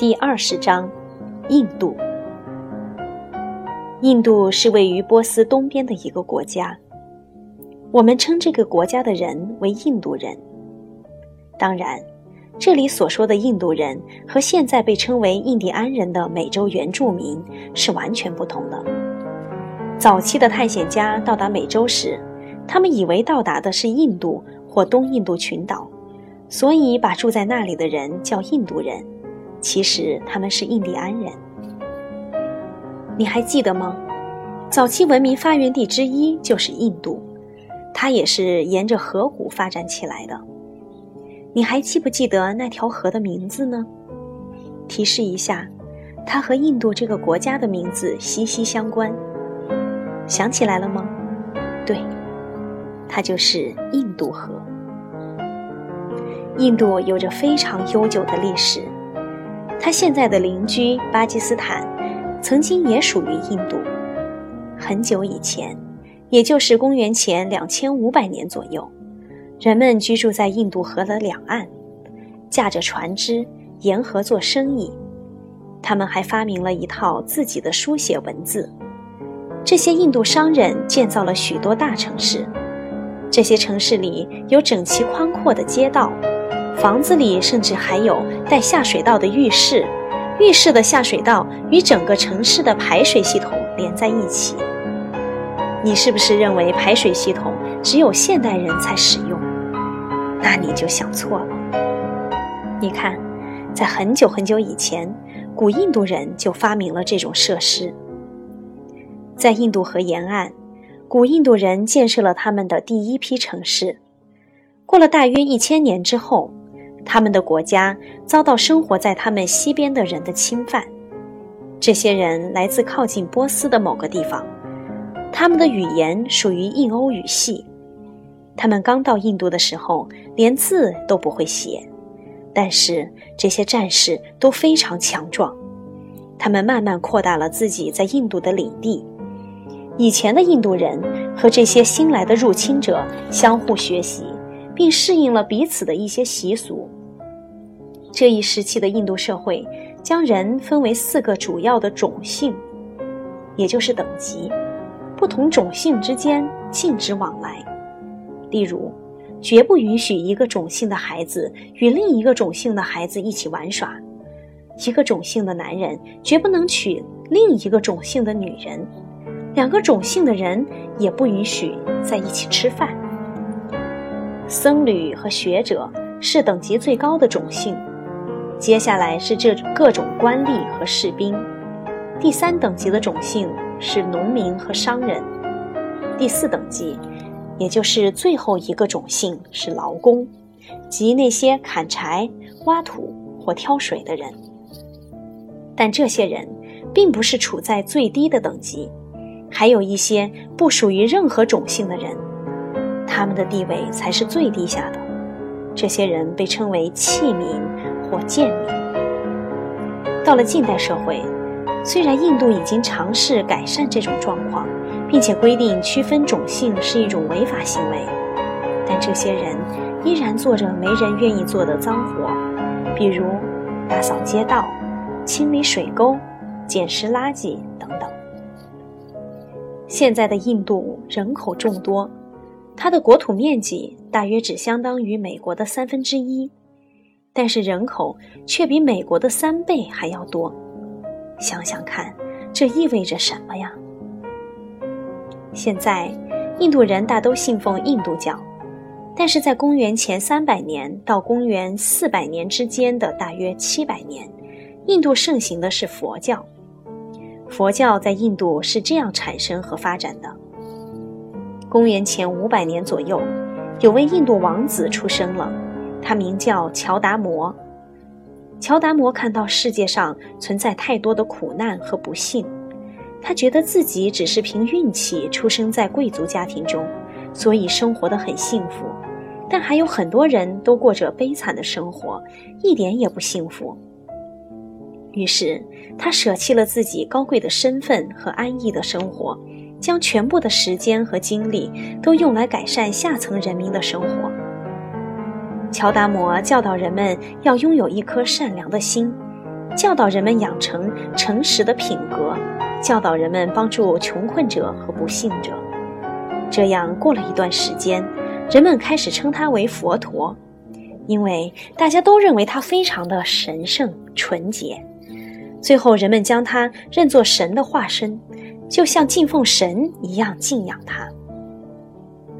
第二十章，印度。印度是位于波斯东边的一个国家，我们称这个国家的人为印度人。当然，这里所说的印度人和现在被称为印第安人的美洲原住民是完全不同的。早期的探险家到达美洲时，他们以为到达的是印度或东印度群岛，所以把住在那里的人叫印度人。其实他们是印第安人，你还记得吗？早期文明发源地之一就是印度，它也是沿着河谷发展起来的。你还记不记得那条河的名字呢？提示一下，它和印度这个国家的名字息息相关。想起来了吗？对，它就是印度河。印度有着非常悠久的历史。他现在的邻居巴基斯坦，曾经也属于印度。很久以前，也就是公元前两千五百年左右，人们居住在印度河的两岸，驾着船只沿河做生意。他们还发明了一套自己的书写文字。这些印度商人建造了许多大城市，这些城市里有整齐宽阔的街道。房子里甚至还有带下水道的浴室，浴室的下水道与整个城市的排水系统连在一起。你是不是认为排水系统只有现代人才使用？那你就想错了。你看，在很久很久以前，古印度人就发明了这种设施。在印度河沿岸，古印度人建设了他们的第一批城市。过了大约一千年之后。他们的国家遭到生活在他们西边的人的侵犯，这些人来自靠近波斯的某个地方，他们的语言属于印欧语系。他们刚到印度的时候连字都不会写，但是这些战士都非常强壮，他们慢慢扩大了自己在印度的领地。以前的印度人和这些新来的入侵者相互学习。并适应了彼此的一些习俗。这一时期的印度社会将人分为四个主要的种姓，也就是等级。不同种姓之间禁止往来，例如，绝不允许一个种姓的孩子与另一个种姓的孩子一起玩耍；一个种姓的男人绝不能娶另一个种姓的女人；两个种姓的人也不允许在一起吃饭。僧侣和学者是等级最高的种姓，接下来是这各种官吏和士兵，第三等级的种姓是农民和商人，第四等级，也就是最后一个种姓是劳工，即那些砍柴、挖土或挑水的人。但这些人并不是处在最低的等级，还有一些不属于任何种姓的人。他们的地位才是最低下的，这些人被称为弃民或贱民。到了近代社会，虽然印度已经尝试改善这种状况，并且规定区分种姓是一种违法行为，但这些人依然做着没人愿意做的脏活，比如打扫街道、清理水沟、捡拾垃圾等等。现在的印度人口众多。它的国土面积大约只相当于美国的三分之一，但是人口却比美国的三倍还要多。想想看，这意味着什么呀？现在，印度人大都信奉印度教，但是在公元前三百年到公元四百年之间的大约七百年，印度盛行的是佛教。佛教在印度是这样产生和发展的。公元前五百年左右，有位印度王子出生了，他名叫乔达摩。乔达摩看到世界上存在太多的苦难和不幸，他觉得自己只是凭运气出生在贵族家庭中，所以生活的很幸福。但还有很多人都过着悲惨的生活，一点也不幸福。于是他舍弃了自己高贵的身份和安逸的生活。将全部的时间和精力都用来改善下层人民的生活。乔达摩教导人们要拥有一颗善良的心，教导人们养成诚实的品格，教导人们帮助穷困者和不幸者。这样过了一段时间，人们开始称他为佛陀，因为大家都认为他非常的神圣纯洁。最后，人们将他认作神的化身，就像敬奉神一样敬仰他。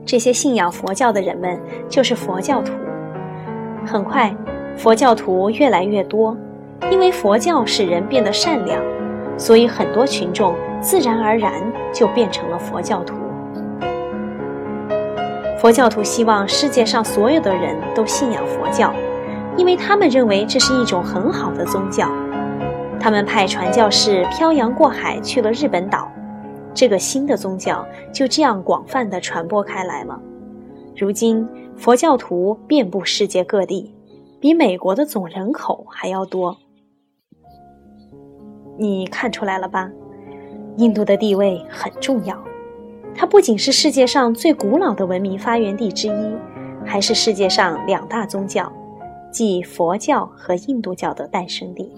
这些信仰佛教的人们就是佛教徒。很快，佛教徒越来越多，因为佛教使人变得善良，所以很多群众自然而然就变成了佛教徒。佛教徒希望世界上所有的人都信仰佛教，因为他们认为这是一种很好的宗教。他们派传教士漂洋过海去了日本岛，这个新的宗教就这样广泛的传播开来了。如今，佛教徒遍布世界各地，比美国的总人口还要多。你看出来了吧？印度的地位很重要，它不仅是世界上最古老的文明发源地之一，还是世界上两大宗教，即佛教和印度教的诞生地。